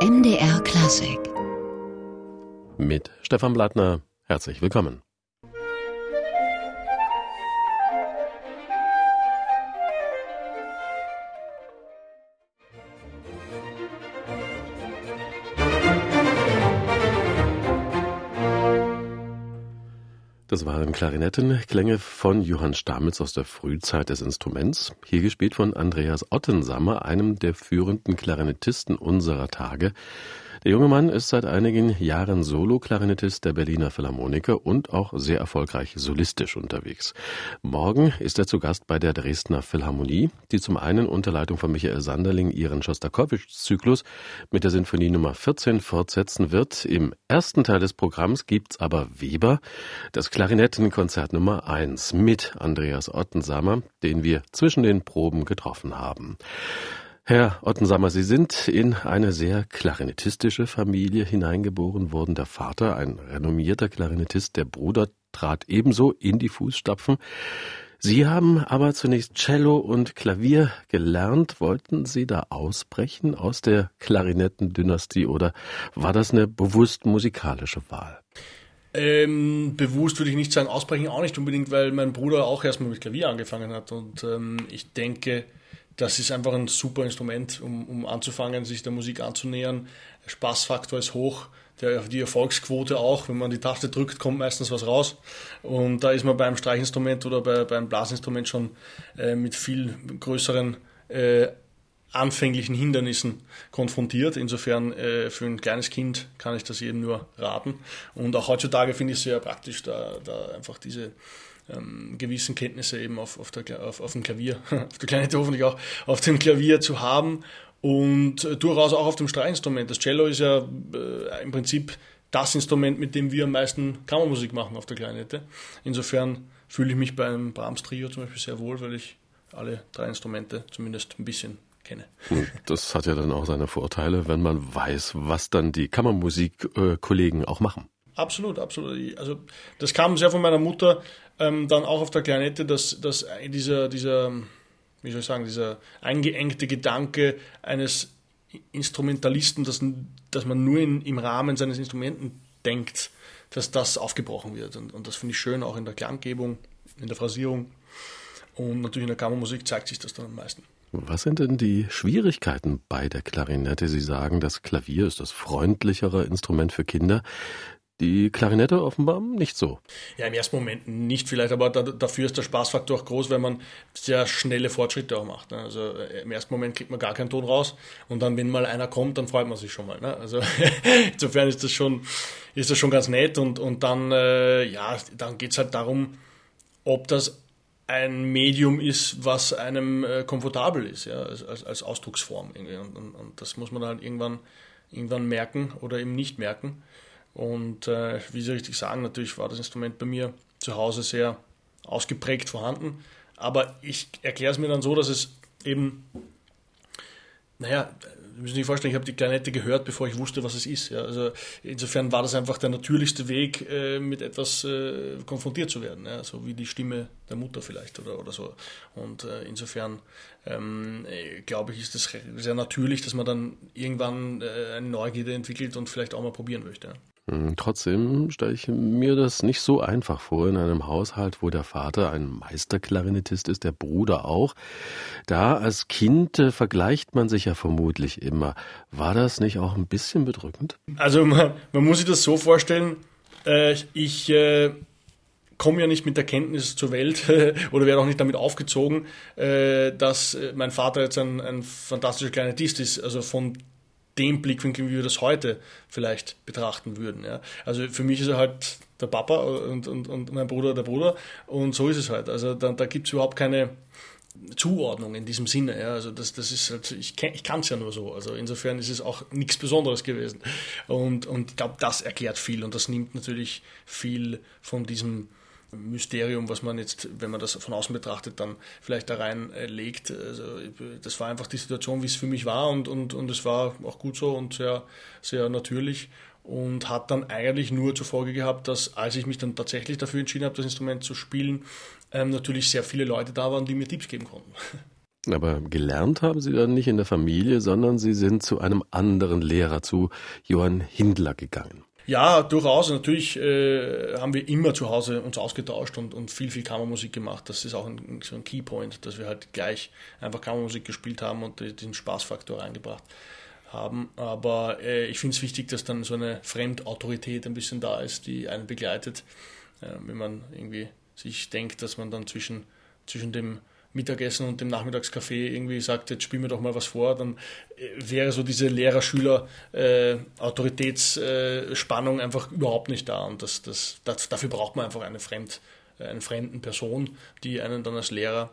MDR Klassik. Mit Stefan Blattner. Herzlich willkommen. Das waren Klarinettenklänge von Johann Stamitz aus der Frühzeit des Instruments, hier gespielt von Andreas Ottensammer, einem der führenden Klarinettisten unserer Tage. Der junge Mann ist seit einigen Jahren Solo-Klarinettist der Berliner Philharmoniker und auch sehr erfolgreich solistisch unterwegs. Morgen ist er zu Gast bei der Dresdner Philharmonie, die zum einen unter Leitung von Michael Sanderling ihren Schostakowitsch-Zyklus mit der Sinfonie Nummer 14 fortsetzen wird. Im ersten Teil des Programms gibt's aber Weber, das Klarinettenkonzert Nummer 1 mit Andreas Ottensamer, den wir zwischen den Proben getroffen haben. Herr Ottensammer, Sie sind in eine sehr klarinettistische Familie hineingeboren worden. Der Vater, ein renommierter Klarinettist, der Bruder trat ebenso in die Fußstapfen. Sie haben aber zunächst Cello und Klavier gelernt. Wollten Sie da ausbrechen aus der Klarinettendynastie oder war das eine bewusst musikalische Wahl? Ähm, bewusst würde ich nicht sagen, ausbrechen auch nicht unbedingt, weil mein Bruder auch erstmal mit Klavier angefangen hat. Und ähm, ich denke, das ist einfach ein super Instrument, um, um anzufangen, sich der Musik anzunähern. Der Spaßfaktor ist hoch, der, die Erfolgsquote auch. Wenn man die Taste drückt, kommt meistens was raus. Und da ist man beim Streichinstrument oder bei, beim Blasinstrument schon äh, mit viel größeren äh, anfänglichen Hindernissen konfrontiert. Insofern äh, für ein kleines Kind kann ich das jedem nur raten. Und auch heutzutage finde ich es sehr praktisch, da, da einfach diese ähm, gewissen Kenntnisse eben auf, auf, der, auf, auf dem Klavier, auf der Klarinette hoffentlich auch, auf dem Klavier zu haben und äh, durchaus auch auf dem Streichinstrument. Das Cello ist ja äh, im Prinzip das Instrument, mit dem wir am meisten Kammermusik machen auf der Klarinette. Insofern fühle ich mich beim Brahms Trio zum Beispiel sehr wohl, weil ich alle drei Instrumente zumindest ein bisschen kenne. Das hat ja dann auch seine Vorteile, wenn man weiß, was dann die Kammermusikkollegen auch machen. Absolut, absolut. Also das kam sehr von meiner Mutter, ähm, dann auch auf der Klarinette, dass, dass dieser, dieser, wie soll ich sagen, dieser eingeengte Gedanke eines Instrumentalisten, dass, dass man nur in, im Rahmen seines Instrumenten denkt, dass das aufgebrochen wird. Und, und das finde ich schön, auch in der Klanggebung, in der Phrasierung. Und natürlich in der Kammermusik zeigt sich das dann am meisten. Was sind denn die Schwierigkeiten bei der Klarinette? Sie sagen, das Klavier ist das freundlichere Instrument für Kinder. Die Klarinette offenbar nicht so. Ja, im ersten Moment nicht vielleicht, aber da, dafür ist der Spaßfaktor auch groß, weil man sehr schnelle Fortschritte auch macht. Ne? Also äh, im ersten Moment kriegt man gar keinen Ton raus und dann, wenn mal einer kommt, dann freut man sich schon mal. Ne? Also insofern ist das schon, ist das schon ganz nett und, und dann, äh, ja, dann geht's halt darum, ob das ein Medium ist, was einem äh, komfortabel ist, ja, als, als Ausdrucksform. Und, und, und das muss man halt irgendwann, irgendwann merken oder eben nicht merken. Und äh, wie Sie richtig sagen, natürlich war das Instrument bei mir zu Hause sehr ausgeprägt vorhanden. Aber ich erkläre es mir dann so, dass es eben, naja, Sie müssen sich vorstellen, ich habe die Klarinette gehört, bevor ich wusste, was es ist. Ja, also insofern war das einfach der natürlichste Weg, äh, mit etwas äh, konfrontiert zu werden, ja, so wie die Stimme der Mutter vielleicht oder, oder so. Und äh, insofern ähm, äh, glaube ich, ist es sehr natürlich, dass man dann irgendwann äh, eine Neugierde entwickelt und vielleicht auch mal probieren möchte. Ja. Hm, trotzdem stelle ich mir das nicht so einfach vor in einem Haushalt, wo der Vater ein Meisterklarinettist ist, der Bruder auch. Da als Kind äh, vergleicht man sich ja vermutlich immer. War das nicht auch ein bisschen bedrückend? Also man, man muss sich das so vorstellen, äh, ich äh, komme ja nicht mit der Kenntnis zur Welt oder werde auch nicht damit aufgezogen, äh, dass äh, mein Vater jetzt ein, ein fantastischer Klarinettist ist. Also von dem Blickwinkel, wie wir das heute vielleicht betrachten würden. Ja. Also für mich ist er halt der Papa und, und, und mein Bruder der Bruder und so ist es halt. Also da, da gibt es überhaupt keine Zuordnung in diesem Sinne. Ja. Also das, das ist halt, ich, ich kann es ja nur so. Also insofern ist es auch nichts Besonderes gewesen. Und, und ich glaube, das erklärt viel und das nimmt natürlich viel von diesem Mysterium, was man jetzt, wenn man das von außen betrachtet, dann vielleicht da reinlegt. Äh, also, das war einfach die Situation, wie es für mich war und, und, und es war auch gut so und sehr, sehr natürlich und hat dann eigentlich nur zur Folge gehabt, dass als ich mich dann tatsächlich dafür entschieden habe, das Instrument zu spielen, ähm, natürlich sehr viele Leute da waren, die mir Tipps geben konnten. Aber gelernt haben Sie dann nicht in der Familie, sondern Sie sind zu einem anderen Lehrer, zu Johann Hindler gegangen. Ja, durchaus. Natürlich äh, haben wir immer zu Hause uns ausgetauscht und, und viel, viel Kammermusik gemacht. Das ist auch ein, so ein Keypoint, dass wir halt gleich einfach Kammermusik gespielt haben und den Spaßfaktor reingebracht haben. Aber äh, ich finde es wichtig, dass dann so eine Fremdautorität ein bisschen da ist, die einen begleitet. Äh, wenn man irgendwie sich denkt, dass man dann zwischen, zwischen dem Mittagessen und dem Nachmittagskaffee irgendwie sagt, jetzt spielen wir doch mal was vor, dann äh, wäre so diese Lehrer-Schüler-Autoritätsspannung äh, einfach überhaupt nicht da. Und das, das, das, dafür braucht man einfach eine, fremd, äh, eine fremden Person, die einen dann als Lehrer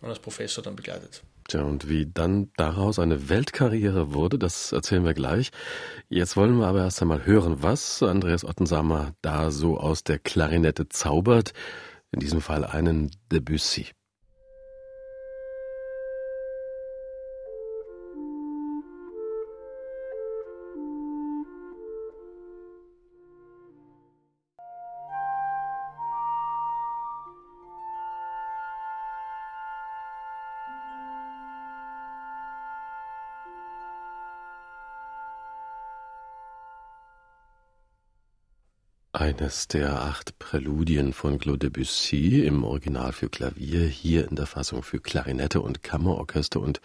und als Professor dann begleitet. Tja, und wie dann daraus eine Weltkarriere wurde, das erzählen wir gleich. Jetzt wollen wir aber erst einmal hören, was Andreas Ottensamer da so aus der Klarinette zaubert. In diesem Fall einen Debussy. Eines der acht Präludien von Claude Debussy im Original für Klavier, hier in der Fassung für Klarinette und Kammerorchester und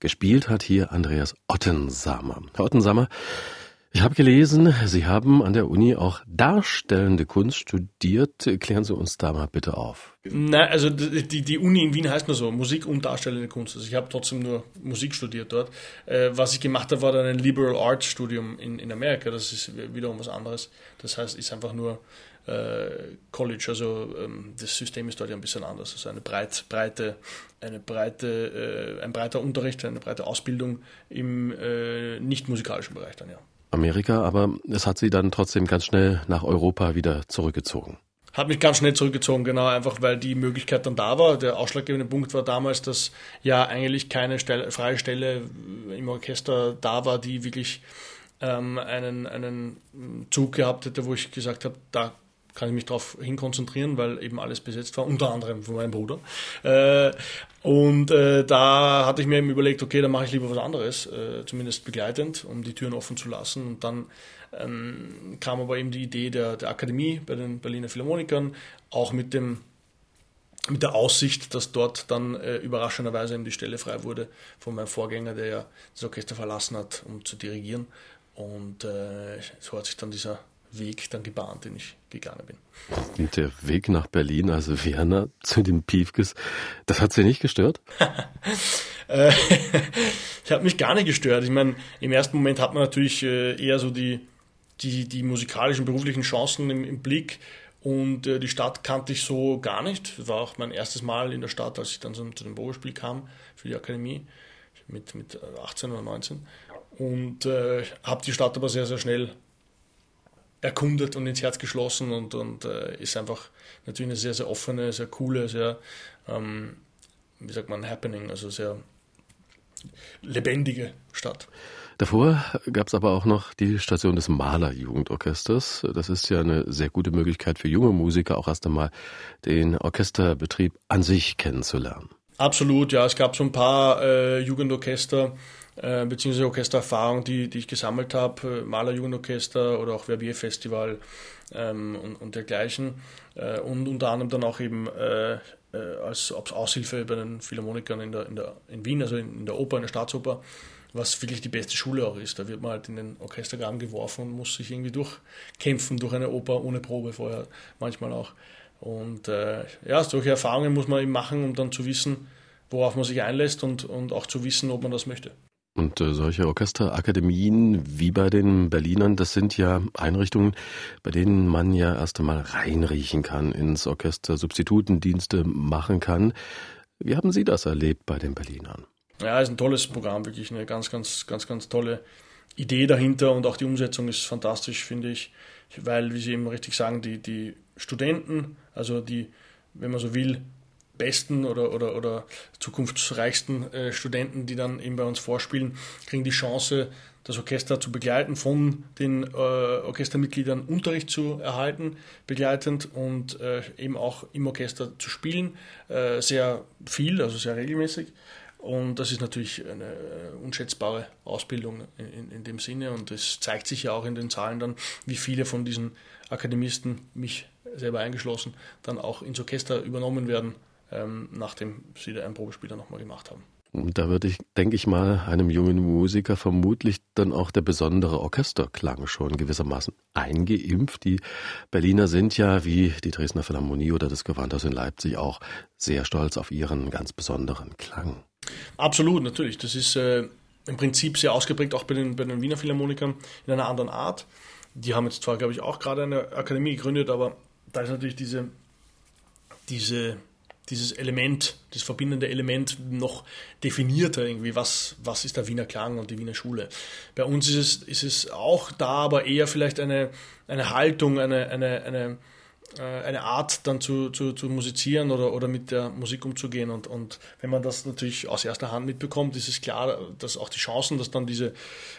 gespielt hat hier Andreas Ottensamer. Herr Ottensamer, ich habe gelesen, Sie haben an der Uni auch darstellende Kunst studiert. Klären Sie uns da mal bitte auf. Nein, also die, die Uni in Wien heißt nur so, Musik und darstellende Kunst. Also ich habe trotzdem nur Musik studiert dort. Äh, was ich gemacht habe, war dann ein Liberal Arts Studium in, in Amerika. Das ist wiederum was anderes. Das heißt, ist einfach nur äh, College. Also ähm, das System ist dort ja ein bisschen anders. Also eine breit, breite, eine breite, äh, ein breiter Unterricht, eine breite Ausbildung im nicht musikalischen Bereich dann, ja. Amerika, aber es hat sie dann trotzdem ganz schnell nach Europa wieder zurückgezogen. Hat mich ganz schnell zurückgezogen, genau, einfach weil die Möglichkeit dann da war. Der ausschlaggebende Punkt war damals, dass ja eigentlich keine Stelle, freie Stelle im Orchester da war, die wirklich ähm, einen, einen Zug gehabt hätte, wo ich gesagt habe, da kann ich mich darauf hinkonzentrieren, weil eben alles besetzt war, unter anderem von meinem Bruder. Äh, und äh, da hatte ich mir eben überlegt, okay, dann mache ich lieber was anderes, äh, zumindest begleitend, um die Türen offen zu lassen. Und dann ähm, kam aber eben die Idee der, der Akademie bei den Berliner Philharmonikern, auch mit dem mit der Aussicht, dass dort dann überraschenderweise eben die Stelle frei wurde von meinem Vorgänger, der ja das Orchester verlassen hat, um zu dirigieren. Und äh, so hat sich dann dieser Weg dann gebahnt, den ich gegangen bin. Und der Weg nach Berlin, also Vienna, zu den Piefkes, das hat Sie nicht gestört? Äh, ich habe mich gar nicht gestört. Ich meine, im ersten Moment hat man natürlich äh, eher so die, die, die musikalischen, beruflichen Chancen im, im Blick. Und äh, die Stadt kannte ich so gar nicht. Das war auch mein erstes Mal in der Stadt, als ich dann so zu dem Probespiel kam für die Akademie mit, mit 18 oder 19. Und äh, habe die Stadt aber sehr, sehr schnell erkundet und ins Herz geschlossen und, und äh, ist einfach natürlich eine sehr, sehr offene, sehr coole, sehr, ähm, wie sagt man, happening, also sehr lebendige Stadt. Davor gab es aber auch noch die Station des Malerjugendorchesters. Das ist ja eine sehr gute Möglichkeit für junge Musiker, auch erst einmal den Orchesterbetrieb an sich kennenzulernen. Absolut, ja. Es gab so ein paar äh, Jugendorchester, äh, beziehungsweise Orchestererfahrung, die, die ich gesammelt habe, äh, Maler Jugendorchester oder auch Verbier Festival ähm, und, und dergleichen. Äh, und unter anderem dann auch eben äh, äh als Aushilfe bei den Philharmonikern in, der, in, der, in Wien, also in, in der Oper, in der Staatsoper, was wirklich die beste Schule auch ist. Da wird man halt in den Orchestergraben geworfen und muss sich irgendwie durchkämpfen durch eine Oper ohne Probe vorher, manchmal auch. Und äh, ja, solche Erfahrungen muss man eben machen, um dann zu wissen, worauf man sich einlässt und, und auch zu wissen, ob man das möchte. Und äh, solche Orchesterakademien wie bei den Berlinern, das sind ja Einrichtungen, bei denen man ja erst einmal reinriechen kann, ins Orchester Substitutendienste machen kann. Wie haben Sie das erlebt bei den Berlinern? Ja, ist ein tolles Programm, wirklich eine ganz, ganz, ganz, ganz tolle Idee dahinter und auch die Umsetzung ist fantastisch, finde ich, weil, wie Sie eben richtig sagen, die, die Studenten, also die, wenn man so will, besten oder, oder, oder zukunftsreichsten äh, Studenten, die dann eben bei uns vorspielen, kriegen die Chance, das Orchester zu begleiten, von den äh, Orchestermitgliedern Unterricht zu erhalten, begleitend und äh, eben auch im Orchester zu spielen, äh, sehr viel, also sehr regelmäßig. Und das ist natürlich eine unschätzbare Ausbildung in, in dem Sinne. Und es zeigt sich ja auch in den Zahlen dann, wie viele von diesen Akademisten, mich selber eingeschlossen, dann auch ins Orchester übernommen werden, ähm, nachdem sie da einen Probespieler nochmal gemacht haben. Da würde ich, denke ich mal, einem jungen Musiker vermutlich dann auch der besondere Orchesterklang schon gewissermaßen eingeimpft. Die Berliner sind ja, wie die Dresdner Philharmonie oder das Gewandhaus in Leipzig auch, sehr stolz auf ihren ganz besonderen Klang. Absolut, natürlich. Das ist äh, im Prinzip sehr ausgeprägt, auch bei den, bei den Wiener Philharmonikern in einer anderen Art. Die haben jetzt zwar, glaube ich, auch gerade eine Akademie gegründet, aber da ist natürlich diese, diese dieses Element, das verbindende Element noch definierter irgendwie, was, was ist der Wiener Klang und die Wiener Schule. Bei uns ist es, ist es auch da, aber eher vielleicht eine, eine Haltung, eine, eine, eine, äh, eine Art dann zu, zu, zu musizieren oder, oder mit der Musik umzugehen. Und, und wenn man das natürlich aus erster Hand mitbekommt, ist es klar, dass auch die Chancen, dass dann diese,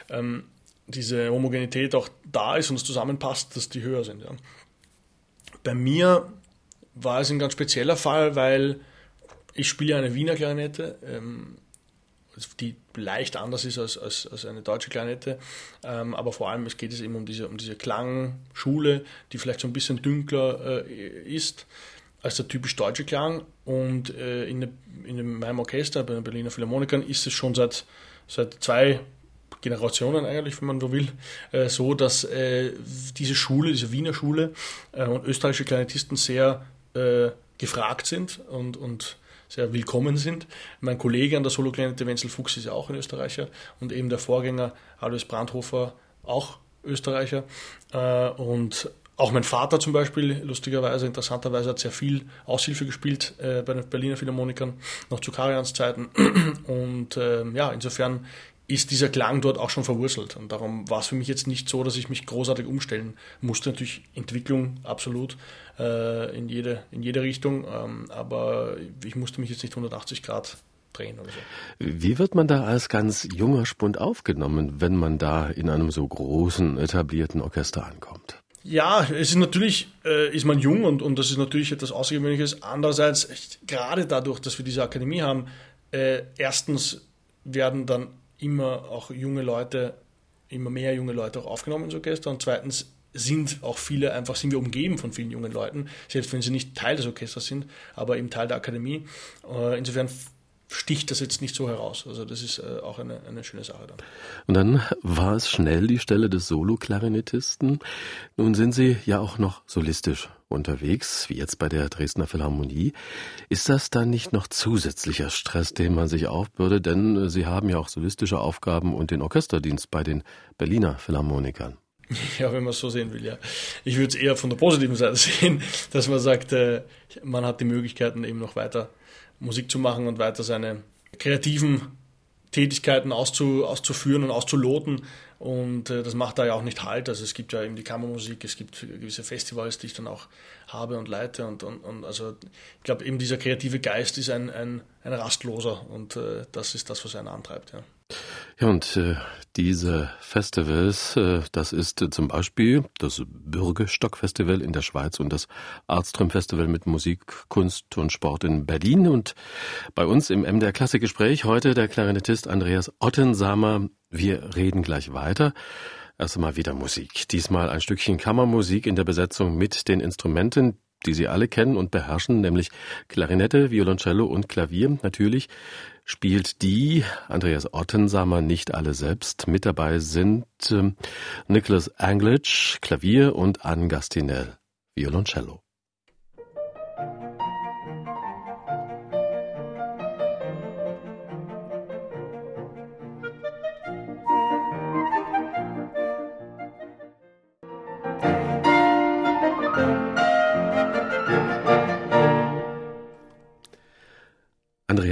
ähm, diese Homogenität auch da ist und es zusammenpasst, dass die höher sind. Ja. Bei mir war es ein ganz spezieller Fall, weil ich spiele eine Wiener Klarinette, ähm, die leicht anders ist als, als, als eine deutsche Klarinette, ähm, aber vor allem es geht es eben um diese, um diese Klangschule, die vielleicht so ein bisschen dünkler äh, ist als der typisch deutsche Klang. Und äh, in, in meinem Orchester, bei den Berliner Philharmonikern, ist es schon seit, seit zwei Generationen eigentlich, wenn man so will, äh, so, dass äh, diese Schule, diese Wiener Schule äh, und österreichische Klarinettisten sehr äh, gefragt sind und, und sehr willkommen sind. Mein Kollege an der Solo-Klarinette Wenzel Fuchs ist ja auch ein Österreicher und eben der Vorgänger Alois Brandhofer auch Österreicher. Äh, und auch mein Vater zum Beispiel, lustigerweise, interessanterweise, hat sehr viel Aushilfe gespielt äh, bei den Berliner Philharmonikern, noch zu Karians Zeiten. Und äh, ja, insofern ist dieser Klang dort auch schon verwurzelt. Und darum war es für mich jetzt nicht so, dass ich mich großartig umstellen musste. Natürlich Entwicklung absolut äh, in, jede, in jede Richtung, ähm, aber ich musste mich jetzt nicht 180 Grad drehen oder so. Wie wird man da als ganz junger Spund aufgenommen, wenn man da in einem so großen, etablierten Orchester ankommt? Ja, es ist natürlich, äh, ist man jung und, und das ist natürlich etwas Außergewöhnliches. Andererseits, gerade dadurch, dass wir diese Akademie haben, äh, erstens werden dann immer auch junge Leute, immer mehr junge Leute auch aufgenommen ins Orchester und zweitens sind auch viele einfach, sind wir umgeben von vielen jungen Leuten, selbst wenn sie nicht Teil des Orchesters sind, aber eben Teil der Akademie. Äh, insofern sticht das jetzt nicht so heraus. Also das ist äh, auch eine, eine schöne Sache dann. Und dann war es schnell die Stelle des Solo-Klarinettisten. Nun sind Sie ja auch noch solistisch unterwegs, wie jetzt bei der Dresdner Philharmonie. Ist das dann nicht noch zusätzlicher Stress, den man sich aufbürdet? Denn äh, Sie haben ja auch solistische Aufgaben und den Orchesterdienst bei den Berliner Philharmonikern. Ja, wenn man es so sehen will, ja. Ich würde es eher von der positiven Seite sehen, dass man sagt, äh, man hat die Möglichkeiten eben noch weiter Musik zu machen und weiter seine kreativen Tätigkeiten auszu, auszuführen und auszuloten. Und äh, das macht da ja auch nicht halt. Also es gibt ja eben die Kammermusik, es gibt gewisse Festivals, die ich dann auch habe und leite. Und, und, und also ich glaube, eben dieser kreative Geist ist ein, ein, ein rastloser und äh, das ist das, was einen antreibt. Ja. Ja, und äh, diese Festivals, äh, das ist äh, zum Beispiel das Bürgestock-Festival in der Schweiz und das Arztrum-Festival mit Musik, Kunst und Sport in Berlin. Und bei uns im MDR Klassikgespräch heute der Klarinettist Andreas Ottensamer. Wir reden gleich weiter. Erst einmal wieder Musik. Diesmal ein Stückchen Kammermusik in der Besetzung mit den Instrumenten, die Sie alle kennen und beherrschen, nämlich Klarinette, Violoncello und Klavier natürlich spielt die Andreas Ottensamer nicht alle selbst. Mit dabei sind äh, Nicholas Anglitch, Klavier und Anne Gastinel, Violoncello.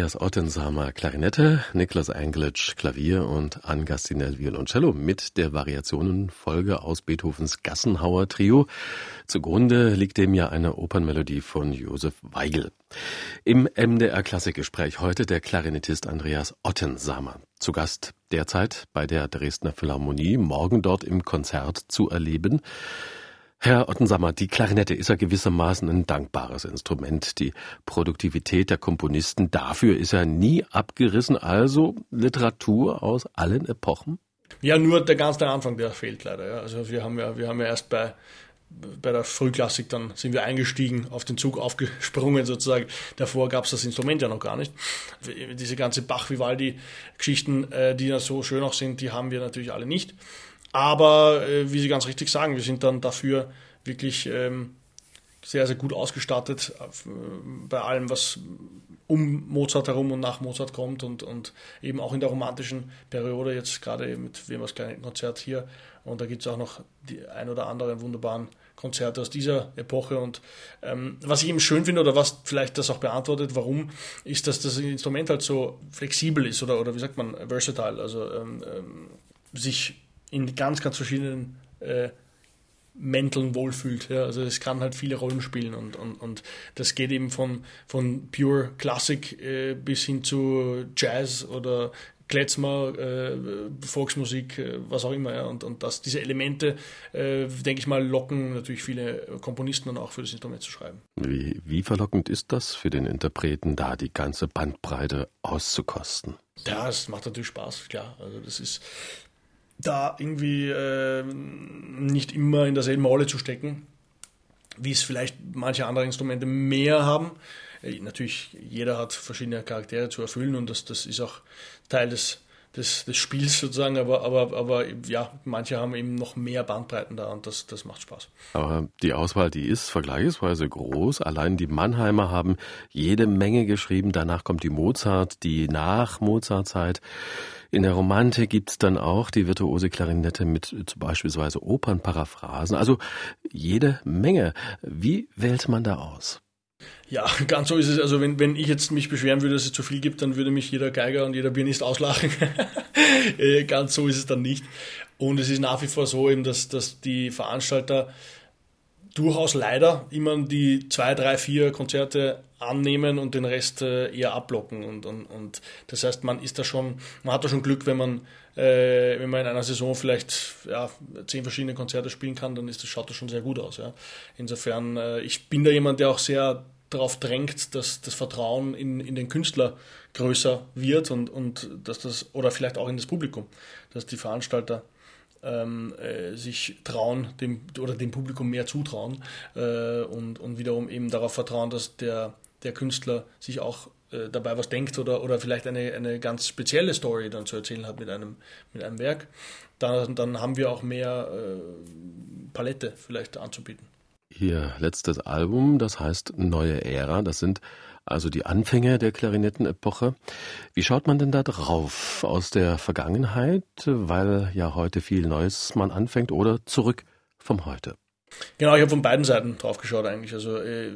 Andreas Ottensamer Klarinette, Niklas Engelitsch Klavier und Anne Gastinel Violoncello mit der Variationenfolge aus Beethovens Gassenhauer Trio. Zugrunde liegt dem ja eine Opernmelodie von Josef Weigel. Im MDR Klassikgespräch heute der Klarinettist Andreas Ottensamer. Zu Gast derzeit bei der Dresdner Philharmonie, morgen dort im Konzert zu erleben. Herr Ottensammer, die Klarinette ist ja gewissermaßen ein dankbares Instrument. Die Produktivität der Komponisten dafür ist ja nie abgerissen. Also Literatur aus allen Epochen? Ja, nur der ganze Anfang, der fehlt leider. Also wir haben ja, wir haben ja erst bei bei der Frühklassik dann sind wir eingestiegen, auf den Zug aufgesprungen sozusagen. Davor gab es das Instrument ja noch gar nicht. Diese ganze Bach-Vivaldi-Geschichten, äh, die ja so schön auch sind, die haben wir natürlich alle nicht. Aber äh, wie Sie ganz richtig sagen, wir sind dann dafür wirklich ähm, sehr, sehr gut ausgestattet äh, bei allem, was um Mozart herum und nach Mozart kommt und, und eben auch in der romantischen Periode, jetzt gerade mit Wemers Konzert hier. Und da gibt es auch noch die ein oder anderen wunderbaren Konzerte aus dieser Epoche. Und ähm, was ich eben schön finde oder was vielleicht das auch beantwortet, warum, ist, dass das Instrument halt so flexibel ist oder, oder wie sagt man, versatile, also ähm, ähm, sich in ganz, ganz verschiedenen äh, Mänteln wohlfühlt. Ja. Also es kann halt viele Rollen spielen und, und, und das geht eben von, von pure Klassik äh, bis hin zu Jazz oder Kletzmer, äh, Volksmusik, äh, was auch immer. Ja. Und, und das, diese Elemente, äh, denke ich mal, locken natürlich viele Komponisten dann auch für das Instrument zu schreiben. Wie, wie verlockend ist das für den Interpreten, da die ganze Bandbreite auszukosten? Ja, es macht natürlich Spaß, klar. Also das ist da irgendwie äh, nicht immer in derselben Rolle zu stecken, wie es vielleicht manche andere Instrumente mehr haben. Äh, natürlich, jeder hat verschiedene Charaktere zu erfüllen und das, das ist auch Teil des, des, des Spiels sozusagen, aber, aber, aber ja, manche haben eben noch mehr Bandbreiten da und das, das macht Spaß. Aber die Auswahl, die ist vergleichsweise groß. Allein die Mannheimer haben jede Menge geschrieben. Danach kommt die Mozart, die nach Mozart-Zeit. In der Romantik gibt's dann auch die virtuose Klarinette mit zum beispielsweise Opernparaphrasen. Also jede Menge. Wie wählt man da aus? Ja, ganz so ist es. Also wenn, wenn ich jetzt mich beschweren würde, dass es zu viel gibt, dann würde mich jeder Geiger und jeder Pianist auslachen. Äh, ganz so ist es dann nicht. Und es ist nach wie vor so eben, dass, dass die Veranstalter durchaus leider immer die zwei, drei, vier Konzerte annehmen und den Rest äh, eher abblocken. Und, und, und das heißt, man ist da schon, man hat da schon Glück, wenn man, äh, wenn man in einer Saison vielleicht ja, zehn verschiedene Konzerte spielen kann, dann ist das, schaut das schon sehr gut aus. Ja. Insofern, äh, ich bin da jemand, der auch sehr darauf drängt, dass das Vertrauen in, in den Künstler größer wird und, und dass das, oder vielleicht auch in das Publikum, dass die Veranstalter ähm, äh, sich trauen, dem oder dem Publikum mehr zutrauen äh, und, und wiederum eben darauf vertrauen, dass der, der Künstler sich auch äh, dabei was denkt oder, oder vielleicht eine, eine ganz spezielle Story dann zu erzählen hat mit einem, mit einem Werk. Dann, dann haben wir auch mehr äh, Palette vielleicht anzubieten. Ihr letztes Album, das heißt Neue Ära, das sind also die Anfänge der Klarinettenepoche. Wie schaut man denn da drauf? Aus der Vergangenheit, weil ja heute viel Neues man anfängt, oder zurück vom Heute? Genau, ich habe von beiden Seiten drauf geschaut eigentlich. Also äh,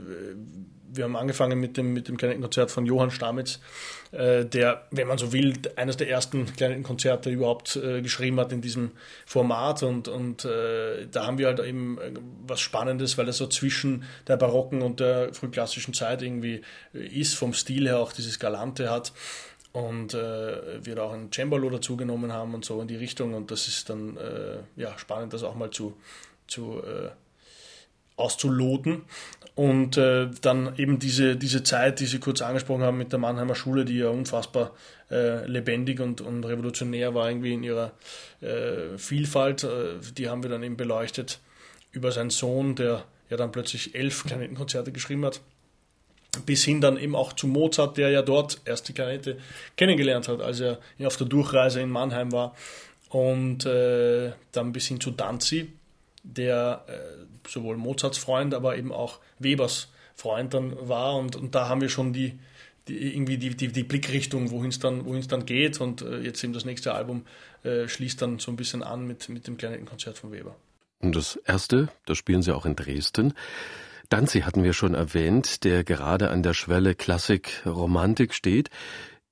wir haben angefangen mit dem, mit dem Kleinkonzert von Johann Stamitz, äh, der, wenn man so will, eines der ersten kleinen Konzerte überhaupt äh, geschrieben hat in diesem Format. Und, und äh, da haben wir halt eben äh, was Spannendes, weil er so zwischen der barocken und der frühklassischen Zeit irgendwie äh, ist, vom Stil her auch dieses Galante hat. Und äh, wir da auch ein Cembalo dazu genommen haben und so in die Richtung. Und das ist dann ja, spannend, das auch mal zu, zu auszuloten. Und äh, dann eben diese, diese Zeit, die Sie kurz angesprochen haben mit der Mannheimer Schule, die ja unfassbar äh, lebendig und, und revolutionär war irgendwie in ihrer äh, Vielfalt, äh, die haben wir dann eben beleuchtet über seinen Sohn, der ja dann plötzlich elf Kleinettenkonzerte geschrieben hat. Bis hin dann eben auch zu Mozart, der ja dort erst die Klarinette kennengelernt hat, als er auf der Durchreise in Mannheim war. Und äh, dann bis hin zu Danzi, der äh, sowohl Mozarts Freund, aber eben auch Webers Freund dann war. Und, und da haben wir schon die, die irgendwie die, die, die Blickrichtung, wohin es dann, dann geht. Und äh, jetzt eben das nächste Album äh, schließt dann so ein bisschen an mit, mit dem kleinen Konzert von Weber. Und das erste, das spielen Sie auch in Dresden. Danzi hatten wir schon erwähnt, der gerade an der Schwelle Klassik, Romantik steht.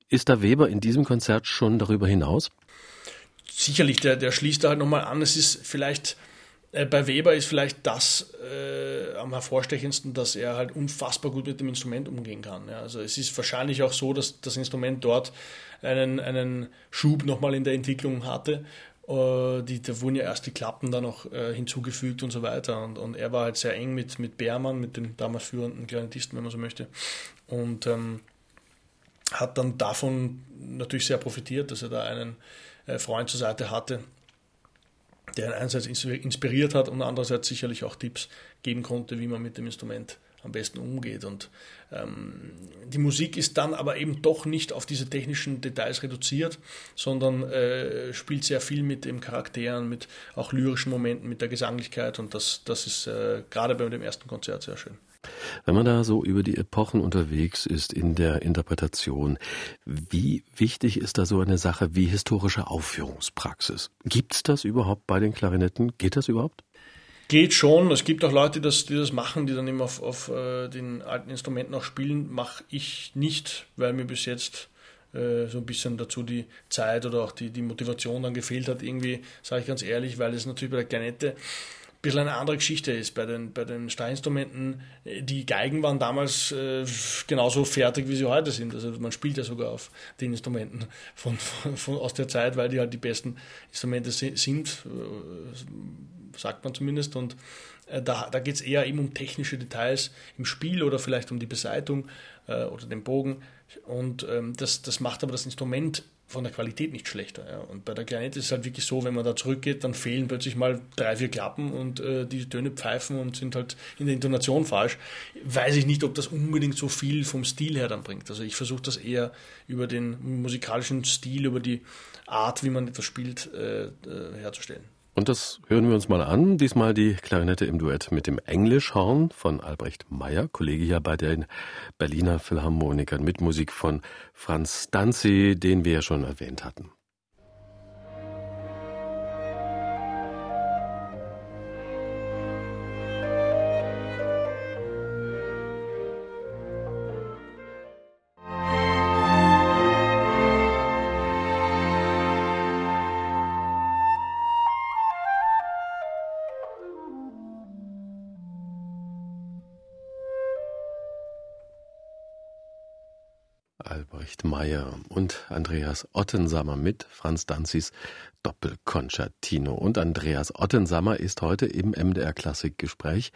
Ist da Weber in diesem Konzert schon darüber hinaus? Sicherlich, der, der schließt da halt nochmal an. Es ist vielleicht bei Weber ist vielleicht das äh, am hervorstechendsten, dass er halt unfassbar gut mit dem Instrument umgehen kann. Ja. Also es ist wahrscheinlich auch so, dass das Instrument dort einen, einen Schub nochmal in der Entwicklung hatte Äh, die, da wurden ja erst die Klappen dann noch äh, hinzugefügt und so weiter. Und, und er war halt sehr eng mit, mit Beermann, mit dem damals führenden Klarinettisten, wenn man so möchte. Und ähm, hat dann davon natürlich sehr profitiert, dass er da einen äh, Freund zur Seite hatte, der einerseits inspiriert hat und andererseits sicherlich auch Tipps geben konnte, wie man mit dem Instrument am besten umgeht. Und ähm, die Musik ist dann aber eben doch nicht auf diese technischen Details reduziert, sondern äh, spielt sehr viel mit den Charakteren, mit auch lyrischen Momenten, mit der Gesanglichkeit und das, das ist äh, gerade bei dem ersten Konzert sehr schön. Wenn man da so über die Epochen unterwegs ist in der Interpretation, wie wichtig ist da so eine Sache wie historische Aufführungspraxis? Gibt es das überhaupt bei den Klarinetten? Geht das überhaupt? Geht schon. Es gibt auch Leute, die das, die das machen, die dann immer auf, auf äh, den alten Instrumenten auch spielen. Mache ich nicht, weil mir bis jetzt äh, so ein bisschen dazu die Zeit oder auch die, die Motivation dann gefehlt hat. Irgendwie, sage ich ganz ehrlich, weil es natürlich bei der Klarinette bisschen eine andere Geschichte ist. Bei den, bei den Streininstrumenten, äh, die Geigen waren damals äh, genauso fertig, wie sie heute sind. Also man spielt ja sogar auf den Instrumenten von, von, von aus der Zeit, weil die halt die besten Instrumente sind sagt man zumindest. Und äh, da, da geht es eher eben um technische Details im Spiel oder vielleicht um die Beseitung äh, oder den Bogen. Und ähm, das, das macht aber das Instrument von der Qualität nicht schlechter. Ja. Und bei der Klarinette ist es halt wirklich so, wenn man da zurückgeht, dann fehlen plötzlich mal drei, vier Klappen und äh, die Töne pfeifen und sind halt in der Intonation falsch. Weiß ich nicht, ob das unbedingt so viel vom Stil her dann bringt. Also ich versuche das eher über den musikalischen Stil, über die Art, wie man etwas spielt, äh, äh herzustellen. Und das hören wir uns mal an. Diesmal die Klarinette im Duett mit dem Englischhorn von Albrecht Meyer, Kollege hier bei den Berliner Philharmonikern mit Musik von Franz Danzi, den wir ja schon erwähnt hatten. Albrecht Meyer und Andreas Ottensammer mit Franz Danzis Doppelkonzertino. Und Andreas Ottensammer ist heute im MDR Klassikgespräch.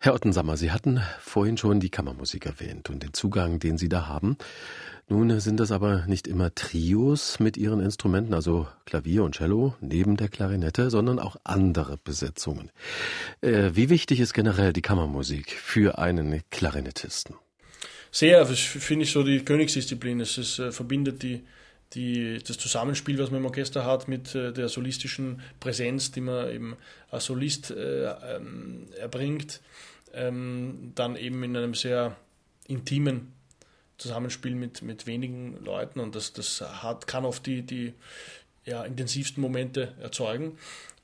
Herr Ottensammer, Sie hatten vorhin schon die Kammermusik erwähnt und den Zugang, den Sie da haben. Nun sind das aber nicht immer Trios mit ihren Instrumenten, also Klavier und Cello neben der Klarinette, sondern auch andere Besetzungen. Äh, wie wichtig ist generell die Kammermusik für einen Klarinettisten? Sehr, finde ich so die Königsdisziplin. Es ist, äh, verbindet die, die, das Zusammenspiel, was man im Orchester hat, mit äh, der solistischen Präsenz, die man eben als Solist äh, ähm, erbringt, ähm, dann eben in einem sehr intimen Zusammenspiel mit, mit wenigen Leuten und das, das hat, kann oft die, die ja, intensivsten Momente erzeugen.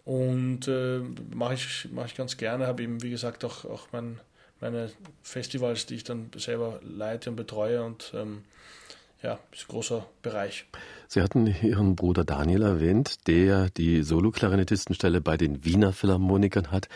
Und äh, mache ich, mach ich ganz gerne, habe eben, wie gesagt, auch, auch mein meine Festivals, die ich dann selber leite und betreue und ähm, ja, ist ein großer Bereich. Sie hatten Ihren Bruder Daniel erwähnt, der die Solo-Klarinettisten bei den Wiener Philharmonikern hat.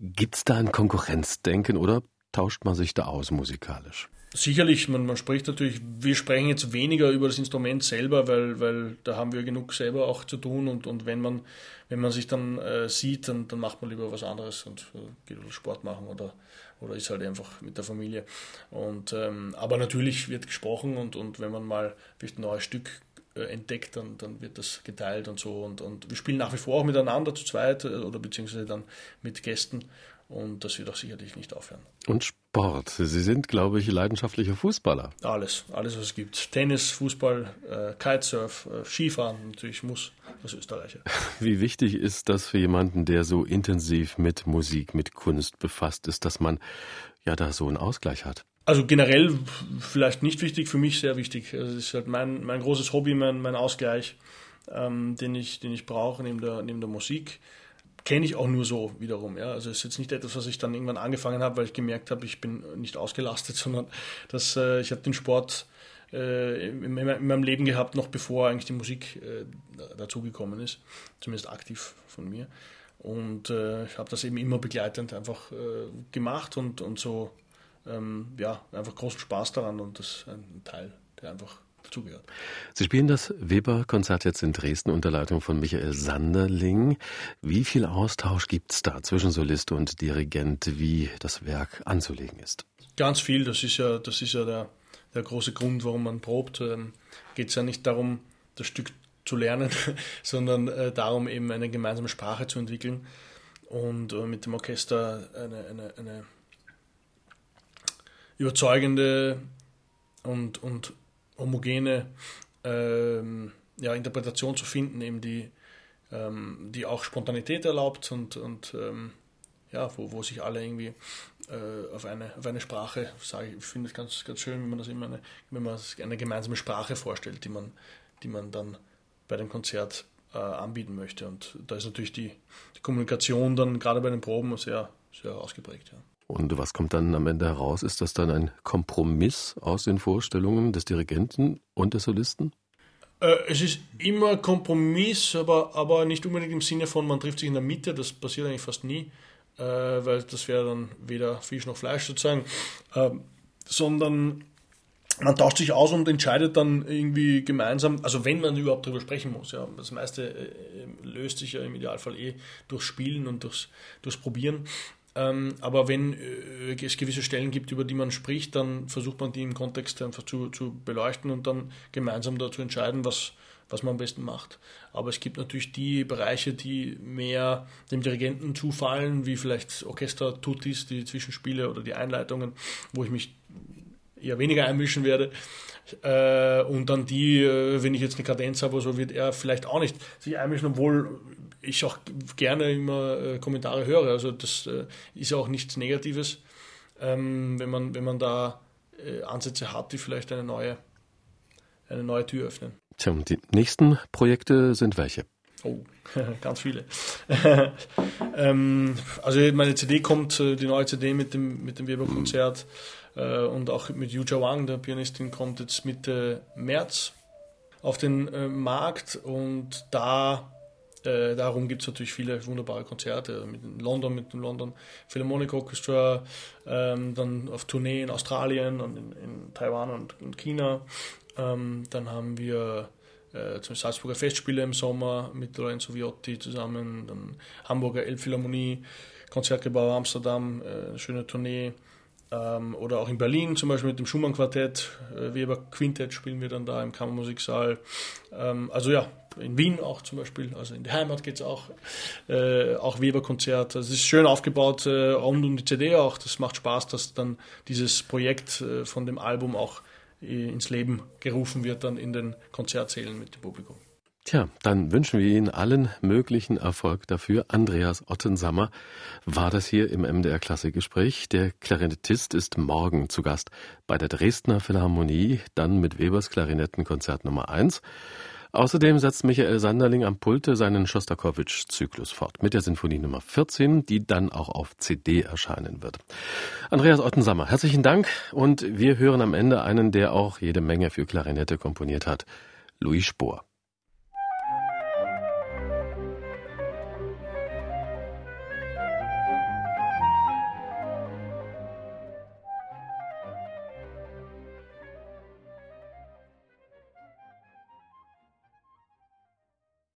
Gibt es da ein Konkurrenzdenken oder tauscht man sich da aus musikalisch? Sicherlich, man, man spricht natürlich, wir sprechen jetzt weniger über das Instrument selber, weil, weil da haben wir genug selber auch zu tun und, und wenn man wenn man sich dann äh, sieht, dann, dann macht man lieber was anderes und äh, geht Sport machen oder, oder ist halt einfach mit der Familie. Und, ähm, aber natürlich wird gesprochen und, und wenn man mal ein neues Stück äh, entdeckt, dann, dann wird das geteilt und so. Und, und wir spielen nach wie vor auch miteinander zu zweit äh, oder beziehungsweise dann mit Gästen und das wird auch sicherlich nicht aufhören. Und Sport. Sie sind, glaube ich, leidenschaftlicher Fußballer. Alles, alles, was es gibt. Tennis, Fußball, äh, Kitesurf, äh, Skifahren, natürlich muss als Österreicher. Wie wichtig ist das für jemanden, der so intensiv mit Musik, mit Kunst befasst ist, dass man ja da so einen Ausgleich hat? Also generell vielleicht nicht wichtig, für mich sehr wichtig. Also es ist halt mein, mein großes Hobby, mein, mein Ausgleich, ähm, den, ich, den ich brauche neben der, neben der Musik kenne ich auch nur so wiederum. Ja. Also es ist jetzt nicht etwas, was ich dann irgendwann angefangen habe, weil ich gemerkt habe, ich bin nicht ausgelastet, sondern dass äh, ich habe den Sport äh, in, in, meinem Leben gehabt, noch bevor eigentlich die Musik äh, dazugekommen ist, zumindest aktiv von mir. Und äh, ich habe das eben immer begleitend einfach äh, gemacht und, und so, ähm, ja, einfach großen Spaß daran und das ist ein Teil, der einfach dazugehört. Sie spielen das Weber-Konzert jetzt in Dresden unter Leitung von Michael Sanderling. Wie viel Austausch gibt es da zwischen Solist und Dirigent, wie das Werk anzulegen ist? Ganz viel, das ist ja, das ist ja der, der große Grund, warum man probt. Ähm, Geht es ja nicht darum, das Stück zu lernen, sondern äh, darum, eben eine gemeinsame Sprache zu entwickeln und äh, mit dem Orchester eine, eine, eine überzeugende und, und homogene ähm, ja, Interpretation zu finden, eben die, ähm, die auch Spontanität erlaubt und, und ähm, ja, wo, wo sich alle irgendwie äh, auf, eine, auf eine Sprache, sage ich, ich finde es ganz, ganz schön, wenn man das immer eine, wenn man eine gemeinsame Sprache vorstellt, die man, die man dann bei dem Konzert äh, anbieten möchte. Und da ist natürlich die, die Kommunikation dann gerade bei den Proben sehr, sehr ausgeprägt. Ja. Und was kommt dann am Ende heraus? Ist das dann ein Kompromiss aus den Vorstellungen des Dirigenten und des Solisten? Äh, es ist immer Kompromiss, aber, aber nicht unbedingt im Sinne von, man trifft sich in der Mitte, das passiert eigentlich fast nie, äh, weil das wäre dann weder Fisch noch Fleisch sozusagen, äh, sondern man tauscht sich aus und entscheidet dann irgendwie gemeinsam, also wenn man überhaupt darüber sprechen muss. Ja. Das meiste äh, löst sich ja im Idealfall eh durchs Spielen und durchs, durchs Probieren. Ähm, aber wenn äh, es gewisse Stellen gibt, über die man spricht, dann versucht man die im Kontext einfach zu, zu beleuchten und dann gemeinsam dazu entscheiden, was, was man am besten macht. Aber es gibt natürlich die Bereiche, die mehr dem Dirigenten zufallen, wie vielleicht Orchester-Tutis, die Zwischenspiele oder die Einleitungen, wo ich mich eher weniger einmischen werde. Äh, und dann die, äh, wenn ich jetzt eine Kadenz habe, so wird er vielleicht auch nicht sich einmischen, obwohl ich auch gerne immer äh, Kommentare höre. Also das äh, ist ja auch nichts Negatives, ähm, wenn, man, wenn man da äh, Ansätze hat, die vielleicht eine neue, eine neue Tür öffnen. Tja, und die nächsten Projekte sind welche? Oh, ganz viele. ähm, also meine CD kommt, äh, die neue CD mit dem, mit dem Weber-Konzert äh, und auch mit Yu Wang, der Pianistin, kommt jetzt Mitte März auf den äh, Markt und da äh, darum gibt es natürlich viele wunderbare Konzerte mit in London, mit dem London Philharmonic Orchestra, ähm, dann auf Tournee in Australien und in, in Taiwan und in China. Ähm, dann haben wir äh, zum Salzburger Festspiele im Sommer mit Lorenzo Viotti zusammen, dann Hamburger Elbphilharmonie, Konzertgebau Amsterdam, äh, schöne Tournee. Ähm, oder auch in Berlin zum Beispiel mit dem Schumann-Quartett, äh, Weber Quintett spielen wir dann da im Kammermusiksaal. Ähm, also ja, in Wien auch zum Beispiel, also in die Heimat geht es auch, äh, auch Weber-Konzert. Also es ist schön aufgebaut äh, rund um die CD auch. Das macht Spaß, dass dann dieses Projekt äh, von dem Album auch äh, ins Leben gerufen wird, dann in den Konzertsälen mit dem Publikum. Tja, dann wünschen wir Ihnen allen möglichen Erfolg dafür. Andreas Ottensammer war das hier im MDR Klassikgespräch. Der Klarinettist ist morgen zu Gast bei der Dresdner Philharmonie, dann mit Webers Klarinettenkonzert Nummer 1. Außerdem setzt Michael Sanderling am Pulte seinen Schostakowitsch-Zyklus fort mit der Sinfonie Nummer 14, die dann auch auf CD erscheinen wird. Andreas Ottensammer, herzlichen Dank und wir hören am Ende einen, der auch jede Menge für Klarinette komponiert hat, Louis Spohr.